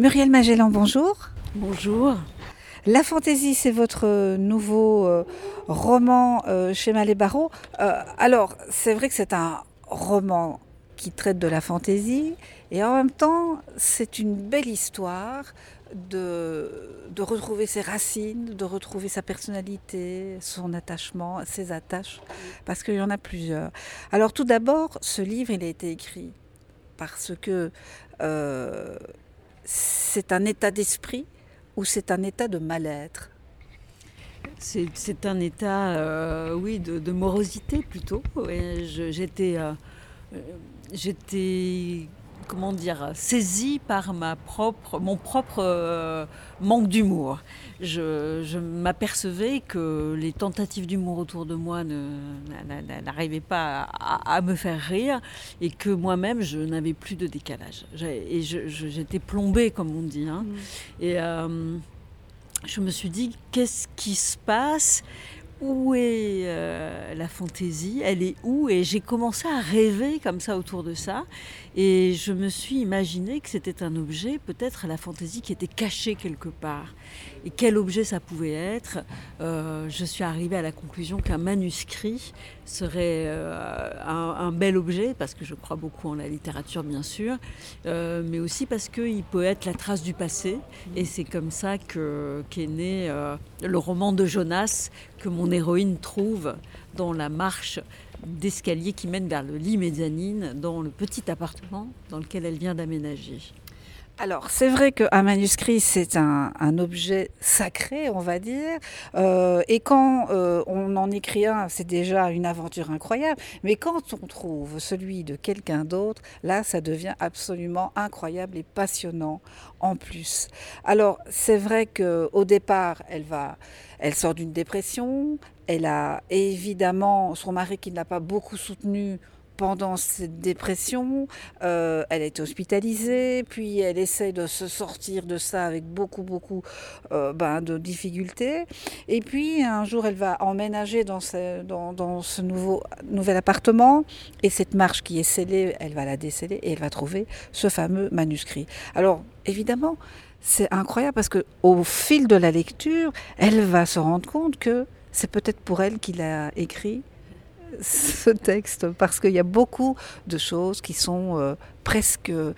Muriel Magellan, bonjour. Bonjour. La fantaisie, c'est votre nouveau euh, roman euh, chez Malé Barreau. Euh, alors, c'est vrai que c'est un roman qui traite de la fantaisie et en même temps, c'est une belle histoire de, de retrouver ses racines, de retrouver sa personnalité, son attachement, ses attaches, parce qu'il y en a plusieurs. Alors, tout d'abord, ce livre, il a été écrit parce que c'est un état d'esprit ou c'est un état de mal-être? C'est un état, euh, oui, de, morosité plutôt. J'étais, euh, euh, j'étais, comment dire, saisie par ma propre, mon propre manque d'humour. Je, m'apercevais que les tentatives d'humour autour de moi n'arrivaient pas à, me faire rire et que moi-même, je n'avais plus de décalage. Et j'étais plombée, comme on dit. Hein. Mmh. Et je me suis dit, qu'est-ce qui se passe où est euh, la fantaisie? Elle est où? Et j'ai commencé à rêver comme ça autour de ça. Et je me suis imaginé que c'était un objet, peut-être la fantaisie qui était cachée quelque part. Et quel objet ça pouvait être euh, Je suis arrivée à la conclusion qu'un manuscrit serait euh, un, bel objet, parce que je crois beaucoup en la littérature, bien sûr, mais aussi parce qu'il peut être la trace du passé. Et c'est comme ça qu'est né le roman de Jonas que mon héroïne trouve dans la marche d'escalier qui mène vers le lit mezzanine dans le petit appartement dans lequel elle vient d'aménager. Alors, c'est vrai qu'un manuscrit, c'est un, objet sacré, on va dire. Euh, et quand euh, on en écrit un, c'est déjà une aventure incroyable. Mais quand on trouve celui de quelqu'un d'autre, là, ça devient absolument incroyable et passionnant en plus. Alors, c'est vrai qu'au départ, elle va, elle sort d'une dépression. Elle a évidemment son mari qui ne l'a pas beaucoup soutenue pendant cette dépression, euh, elle été hospitalisée, puis elle essaie de se sortir de ça avec beaucoup, beaucoup euh, ben, de difficultés. Et puis un jour, elle va emménager dans ce, nouveau, nouvel appartement, et cette marche qui est scellée, elle va la déceler et elle va trouver ce fameux manuscrit. Alors, évidemment, c'est incroyable parce que au fil de la lecture, elle va se rendre compte que c'est peut-être pour elle qu'il a écrit ce texte parce qu'il y a beaucoup de choses qui sont euh, presque euh,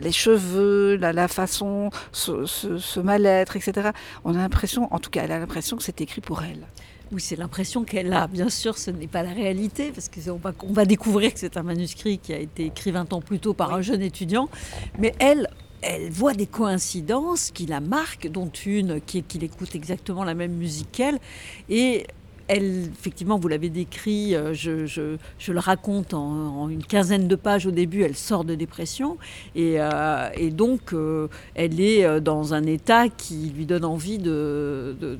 les cheveux, la, façon, ce, mal-être, etc. On a l'impression, en tout cas, elle a l'impression que c'est écrit pour elle. Oui, c'est l'impression qu'elle a. Bien sûr, ce n'est pas la réalité, parce qu'on va, on va découvrir que c'est un manuscrit qui a été écrit 20 ans plus tôt par un jeune étudiant. Mais elle, elle voit des coïncidences qui la marquent, dont une qui, qui écoute exactement la même musique qu'elle. Et elle, effectivement, vous l'avez décrit, euh, je, le raconte en, une quinzaine de pages au début, elle sort de dépression et, euh, donc euh, elle est dans un état qui lui donne envie de, de,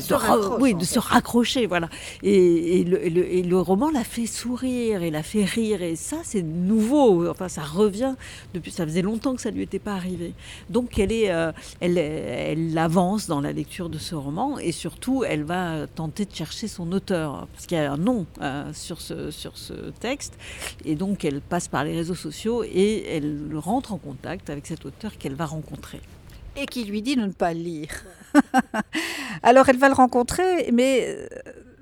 se, oui, de se raccrocher. Voilà. Et, le, roman l'a fait sourire et l'a fait rire et ça c'est nouveau, enfin ça revient depuis, ça faisait longtemps que ça ne lui était pas arrivé. Donc elle, est, elle, elle avance dans la lecture de ce roman et surtout elle va tenter de chercher son auteur, parce qu'il y a un nom euh, sur, ce, sur ce texte, et donc elle passe par les réseaux sociaux et elle rentre en contact avec cet auteur qu'elle va rencontrer. Et qui lui dit de ne pas lire. Alors elle va le rencontrer, mais euh,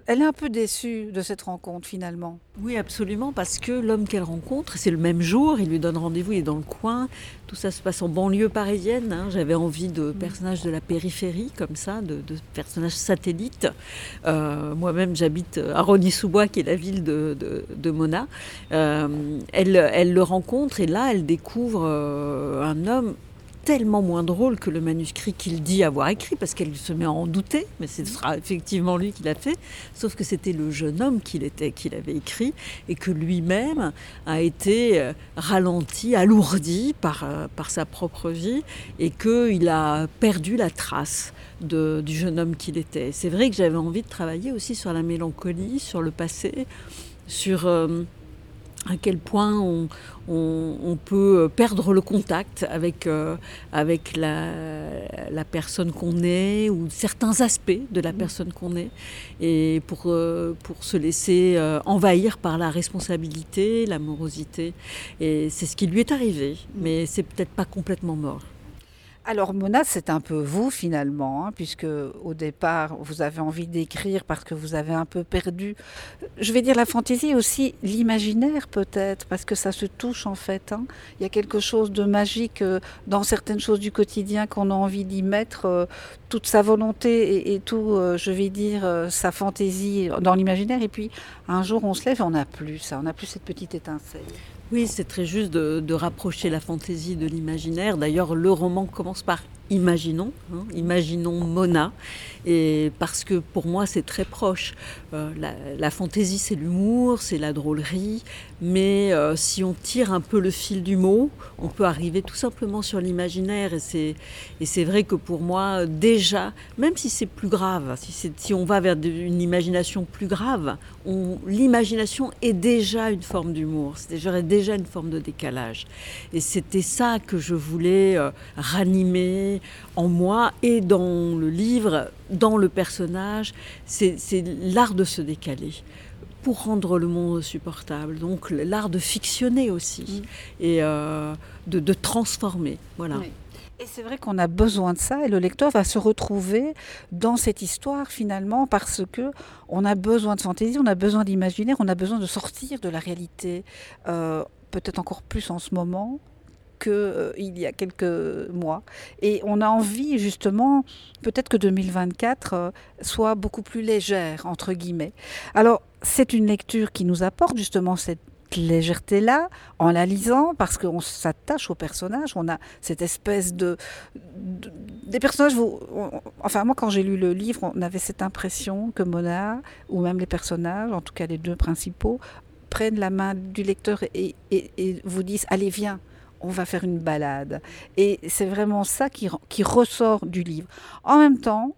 elle est un peu déçue de cette rencontre finalement. Oui, absolument, parce que l'homme qu'elle rencontre, c'est le même jour, il lui donne rendez-vous, il est dans le coin, tout ça se passe en banlieue parisienne. Hein. J'avais envie de mm. personnages de la périphérie, comme ça, de, personnages satellites. Euh, moi-même, j'habite à Rony-sous-Bois, qui est la ville de, Mona. Euh, elle, elle, le rencontre et là, elle découvre euh, un homme tellement moins drôle que le manuscrit qu'il dit avoir écrit, parce qu'elle se met à en douter, mais ce sera effectivement lui qui l'a fait, sauf que c'était le jeune homme qu'il était, qu'il avait écrit, et que lui-même a été euh, ralenti, alourdi par, euh, par sa propre vie, et qu'il a perdu la trace de, du jeune homme qu'il était. C'est vrai que j'avais envie de travailler aussi sur la mélancolie, sur le passé, sur... Euh, à quel point on, peut perdre le contact avec, euh, avec la, la, personne qu'on est ou certains aspects de la personne qu'on est et pour, euh, pour se laisser euh, envahir par la responsabilité, l'amorosité. Et c'est ce qui lui est arrivé, mais c'est peut-être pas complètement mort. Alors Mona, c'est un peu vous finalement, hein, puisque au départ vous avez envie d'écrire parce que vous avez un peu perdu, je vais dire la fantaisie aussi, l'imaginaire peut-être, parce que ça se touche en fait. hein. Il y a quelque chose de magique euh, dans certaines choses du quotidien qu'on a envie d'y mettre euh, toute sa volonté et, tout, euh, je vais dire, sa fantaisie dans l'imaginaire. Et puis un jour on se lève on n'a plus ça, on n'a plus cette petite étincelle. Oui, c'est très juste de, rapprocher la fantaisie de l'imaginaire. D'ailleurs, le roman commence par Imaginons, hein, imaginons Mona, et parce que pour moi c'est très proche. Euh, la, fantaisie c'est l'humour, c'est la drôlerie, mais euh, si on tire un peu le fil du mot, on peut arriver tout simplement sur l'imaginaire. Et c'est, vrai que pour moi, déjà, même si c'est plus grave, si, si on va vers une imagination plus grave, on- l'imagination est déjà une forme d'humour, c'est déjà, déjà une forme de décalage. Et c'était ça que je voulais euh, ranimer en moi et dans le livre, dans le personnage. C'est l'art de se décaler pour rendre le monde supportable. Donc l'art de fictionner aussi et euh, de, de transformer. Voilà. Oui. Et c'est vrai qu'on a besoin de ça et le lecteur va se retrouver dans cette histoire finalement parce que on a besoin de fantaisie, on a besoin d'imaginaire, on a besoin de sortir de la réalité, euh, peut-être encore plus en ce moment qu'il y a quelques mois. Et on a envie justement, peut-être que 2024 euh, soit beaucoup plus légère, entre guillemets. Alors, c'est une lecture qui nous apporte justement cette légèreté-là en la lisant parce qu'on s'attache aux personnages, on a cette espèce de... de- des personnages, vous, enfin moi quand j'ai lu le livre, on avait cette impression que Mona, ou même les personnages, en tout cas les deux principaux, prennent la main du lecteur et- et vous disent, allez viens, on va faire une balade. Et c'est vraiment ça qui, qui ressort du livre. En même temps,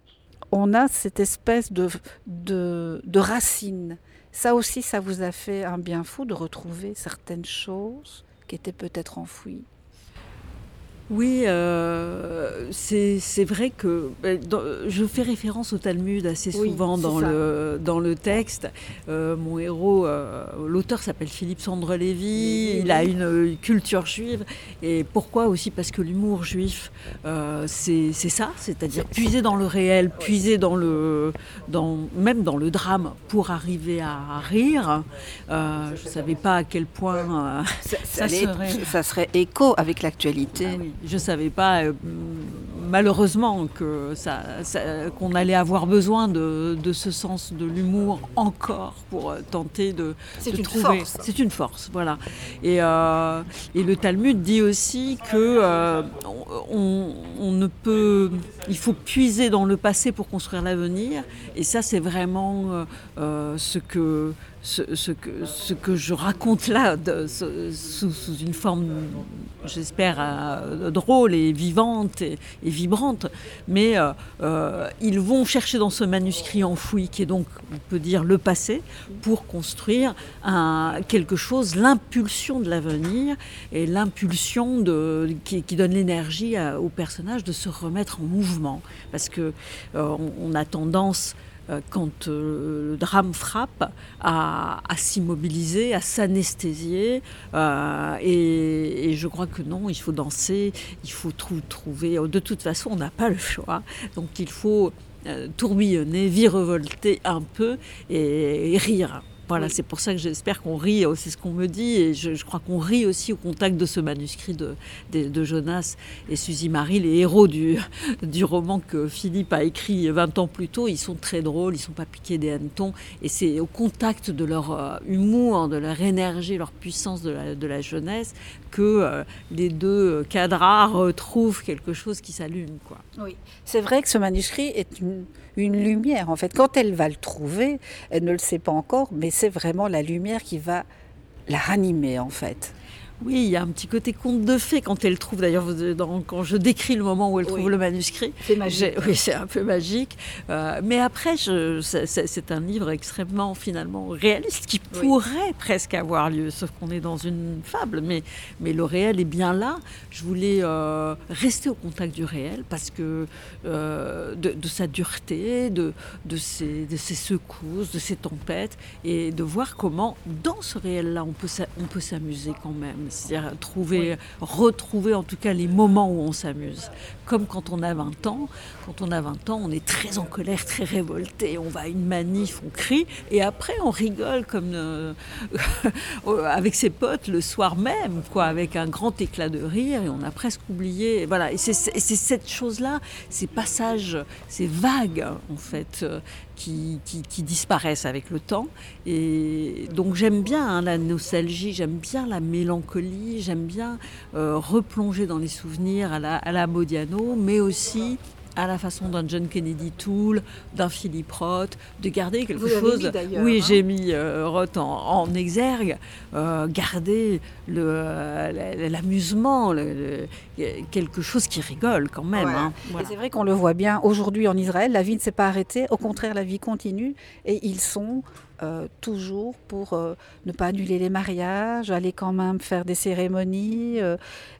on a cette espèce de, de, de racine. Ça aussi, ça vous a fait un bien fou de retrouver certaines choses qui étaient peut-être enfouies. Oui, euh, c'est vrai que ben, dans- je fais référence au Talmud assez souvent dans ça. le, dans le texte. Euh, mon héros, euh, l'auteur s'appelle Philippe Sandre Lévy, Oui, il a une culture juive. Et pourquoi aussi? Parce que l'humour juif, c'est ça, c'est-à-dire puiser dans le réel, puiser dans le, dans, même dans le drame pour arriver à rire. Je ne savais pas à quel point... Ça, serait- ça serait écho avec l'actualité. Ah oui, je savais pas, euh, malheureusement, que ça, ça- qu'on allait avoir besoin de, de ce sens de l'humour encore pour euh, tenter de, C'est de une trouver. force. C'est une force, voilà. Et, euh, et le Talmud dit aussi que euh, on, on ne peut, il faut puiser dans le passé pour construire l'avenir. Et ça, c'est vraiment euh, ce que ce, que, ce que je raconte là, sous, une forme, j'espère, euh, drôle et vivante et, vibrante. Mais euh, euh, ils vont chercher dans ce manuscrit enfoui, qui est donc, on peut dire, le passé, pour construire quelque chose, l'impulsion de l'avenir et l'impulsion qui, qui donne l'énergie au personnage de se remettre en mouvement. Parce que a tendance quand euh, le drame frappe, à, s'immobiliser, à s'anesthésier. euh, et, je crois que non, il faut danser, il faut trou- trouver. De toute façon, on n'a pas le choix. Donc il faut euh, tourbillonner, virevolter un peu et rire. Voilà, Oui. c'est pour ça que j'espère qu'on rit, c'est ce qu'on me dit, et je, je crois qu'on rit aussi au contact de ce manuscrit de, de, de Jonas et Suzy Marie, les héros du, du roman que Philippe a écrit 20 ans plus tôt. Ils sont très drôles, ils sont pas piqués des hannetons, et c'est au contact de leur euh, humour, de leur énergie, leur puissance de la, de la jeunesse que euh, les deux cadras retrouvent quelque chose qui s'allume. Quoi. Oui, c'est vrai que ce manuscrit est une, une lumière. En fait, quand elle va le trouver, elle ne le sait pas encore, mais c'est vraiment la lumière qui va la ranimer, en fait. Oui, il y a un petit côté conte de fées quand elle trouve, d'ailleurs, quand je décris le moment où elle trouve Oui. le manuscrit. C'est J'ai- Oui, c'est un peu magique. Euh, mais après, c'est- un livre extrêmement, finalement, réaliste qui Oui. pourrait presque avoir lieu, sauf qu'on est dans une fable. Mais, mais le réel est bien là. Je voulais euh, rester au contact du réel parce que euh, de, de sa dureté, de, de, ses, de ses secousses, de ses tempêtes, et de voir comment, dans ce réel-là, on peut s'a- on peut s'amuser quand même. C'est-à-dire trouver, retrouver en tout cas les moments où on s'amuse. Comme quand on a 20 ans. Quand on a 20 ans, on est très en colère, très révolté, on va à une manif, on crie, et après on rigole comme euh, avec ses potes le soir même, quoi, avec un grand éclat de rire, et on a presque oublié. Voilà, et c'est cette chose-là, ces passages, ces vagues, en fait, qui, disparaissent avec le temps. Et donc j'aime bien hein, la nostalgie, j'aime bien la mélancolie, j'aime bien euh, replonger dans les souvenirs à la Modiano, mais aussi à la façon d'un John Kennedy Toole, d'un Philip Roth, de garder quelque chose. oui, hein. j'ai mis euh, Roth en, exergue, euh, garder l'amusement, quelque chose qui rigole quand même. Hein. C'est vrai qu'on le voit bien aujourd'hui en Israël, la vie ne s'est pas arrêtée, au contraire, la vie continue et ils sont euh, toujours pour euh, ne pas annuler les mariages, aller quand même faire des cérémonies euh,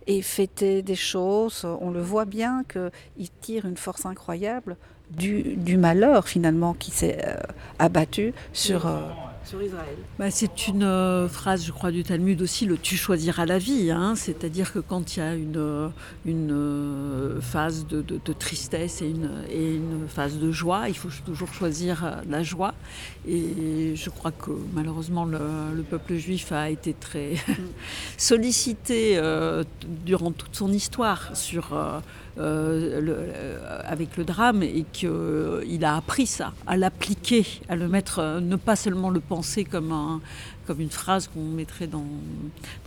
et fêter des choses. On le voit bien qu'ils tirent une force incroyable du, du malheur finalement qui s'est abattu sur bah, C'est une euh, phrase, je crois, du Talmud aussi, le tu choisiras la vie. Hein. C'est-à-dire que quand il y a une, euh, euh, phase de, tristesse et une phase de joie, il faut toujours choisir la joie. Et je crois que malheureusement, le, peuple juif a été très sollicité durant toute son histoire sur euh, euh, avec le drame et qu'il a appris ça, à l'appliquer, à le mettre, euh, ne pas seulement le penser comme un, comme une phrase qu'on mettrait dans,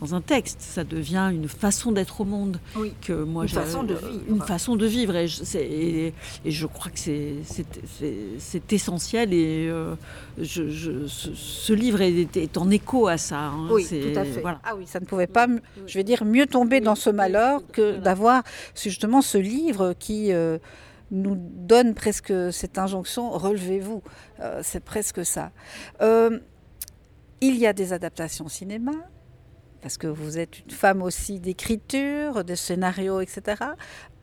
dans un texte. Ça devient une façon d'être au monde. Oui. Que moi, une façon de vivre. Une façon de vivre. Et je, et, je crois que c'est essentiel. Et euh, je, ce, livre est, est, en écho à ça. Hein. Oui, tout à fait. Ah oui, ça ne pouvait pas, je vais dire, mieux tomber dans ce malheur que d'avoir justement ce livre qui... Euh, nous donne presque cette injonction relevez-vous. Euh, c'est presque ça. Il y a des adaptations cinéma, parce que vous êtes une femme aussi d'écriture, de scénario, etc.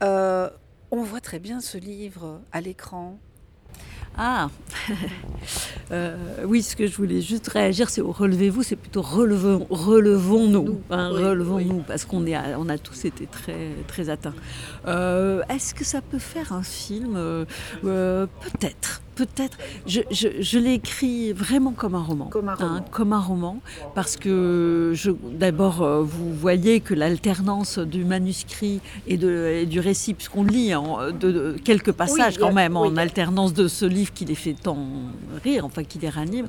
Euh, on voit très bien ce livre à l'écran. Ah euh, Oui, ce que je voulais juste réagir, c'est relevez-vous, c'est plutôt relevons, relevons-nous, hein, relevons-nous, parce qu'on est, on a tous été très, très atteints. Euh, est-ce que ça peut faire un film? Peut-être peut-être. Je, je, l'ai écrit vraiment comme un roman. Comme un hein, roman. comme un roman parce que d'abord, euh, vous voyez que l'alternance du manuscrit et, de, du récit, puisqu'on lit de, quelques passages quand même, en alternance de ce livre qui les fait tant rire, enfin qui les ranime,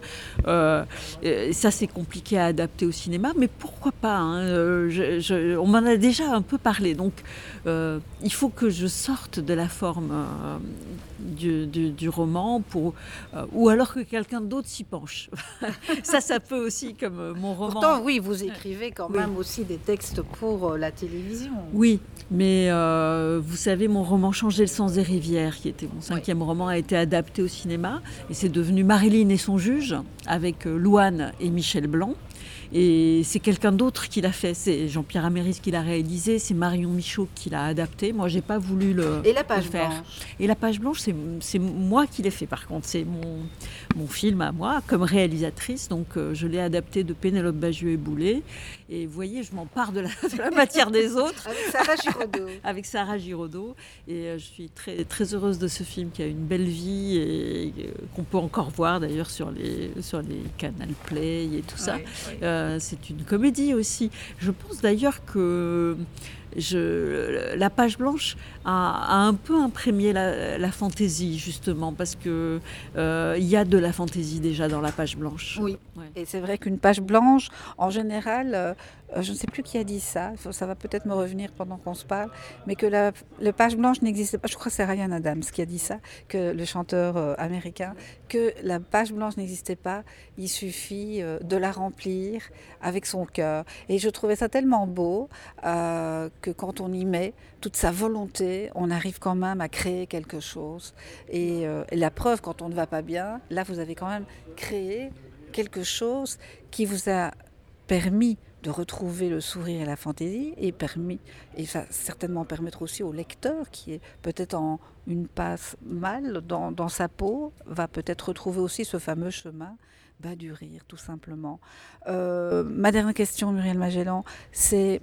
euh, euh, ça c'est compliqué à adapter au cinéma, mais pourquoi pas hein, On m'en a déjà un peu parlé, donc il faut que je sorte de la forme du, du roman pour, euh, ou alors que quelqu'un d'autre s'y penche. ça, ça peut aussi, comme euh, mon roman. Pourtant, oui, vous écrivez quand même aussi des textes pour euh, la télévision. Oui, mais vous savez, mon roman Changer le sens des rivières, qui était mon cinquième roman, a été adapté au cinéma et c'est devenu Marilyn et son juge avec Louane et Michel Blanc. Et c'est quelqu'un d'autre qui l'a fait. C'est Jean-Pierre Améris qui l'a réalisé, c'est Marion Michaud qui l'a adapté. Moi, j'ai pas voulu le, Et la page faire. Blanche? Et la page blanche, c'est moi qui l'ai fait par contre. C'est mon, mon film à moi, comme réalisatrice. Donc, euh, je l'ai adapté de Pénélope Bagieux et Boulet. Et vous voyez, je m'empare de, de la, matière des autres. Avec Sarah Giraudot. Avec Sarah Giraudot. Et euh, je suis très, très heureuse de ce film qui a une belle vie et, euh, qu'on peut encore voir d'ailleurs sur les, sur les Canal Play et tout ça. Euh, c'est une comédie aussi. Je pense d'ailleurs que je, la page blanche a, un peu imprégné la, fantaisie, justement, parce que euh, il y a de la fantaisie déjà dans la page blanche. Oui. Et c'est vrai qu'une page blanche, en général, euh, je ne sais plus qui a dit ça, ça va peut-être me revenir pendant qu'on se parle, mais que la, page blanche n'existait pas. Je crois que c'est Ryan Adams qui a dit ça, que le chanteur euh, américain, que la page blanche n'existait pas. Il suffit de la remplir avec son cœur. Et je trouvais ça tellement beau que quand on y met toute sa volonté, on arrive quand même à créer quelque chose. Et, euh, la preuve, quand on ne va pas bien, là, vous avez quand même créé quelque chose qui vous a permis de retrouver le sourire et la fantaisie et permis et ça certainement permettre aussi au lecteur qui est peut-être en une passe mal dans, sa peau va peut-être retrouver aussi ce fameux chemin bat du rire, tout simplement. Euh, ma dernière question, Muriel Magellan, c'est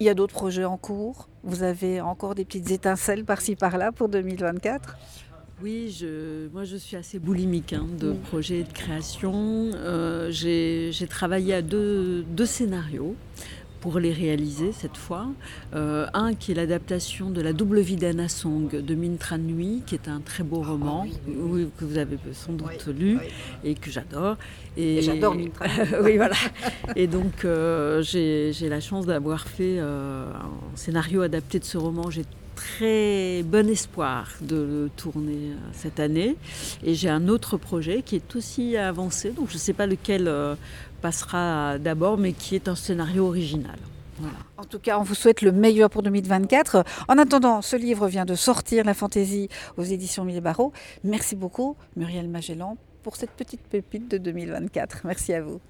il y a d'autres projets en cours. Vous avez encore des petites étincelles par-ci par-là pour 2024 oui, je, moi je suis assez boulimique hein, de projets de création. Euh, j'ai travaillé à deux, deux scénarios pour les réaliser cette fois. Euh, un qui est l'adaptation de La double vie d'Anna Song de Mintra Nui, qui est un très beau ah, roman que vous avez sans doute lu et que j'adore. Et, j'adore Mintra Oui, voilà. Et donc euh, j'ai la chance d'avoir fait euh, un scénario adapté de ce roman. J'ai très bon espoir de le tourner cette année. Et j'ai un autre projet qui est aussi avancé, donc je ne sais pas lequel passera d'abord, mais qui est un scénario original. En tout cas, on vous souhaite le meilleur pour 2024. En attendant, ce livre vient de sortir, La Fantaisie, aux éditions Mille Barreaux. Merci beaucoup, Muriel Magellan, pour cette petite pépite de 2024. Merci à vous.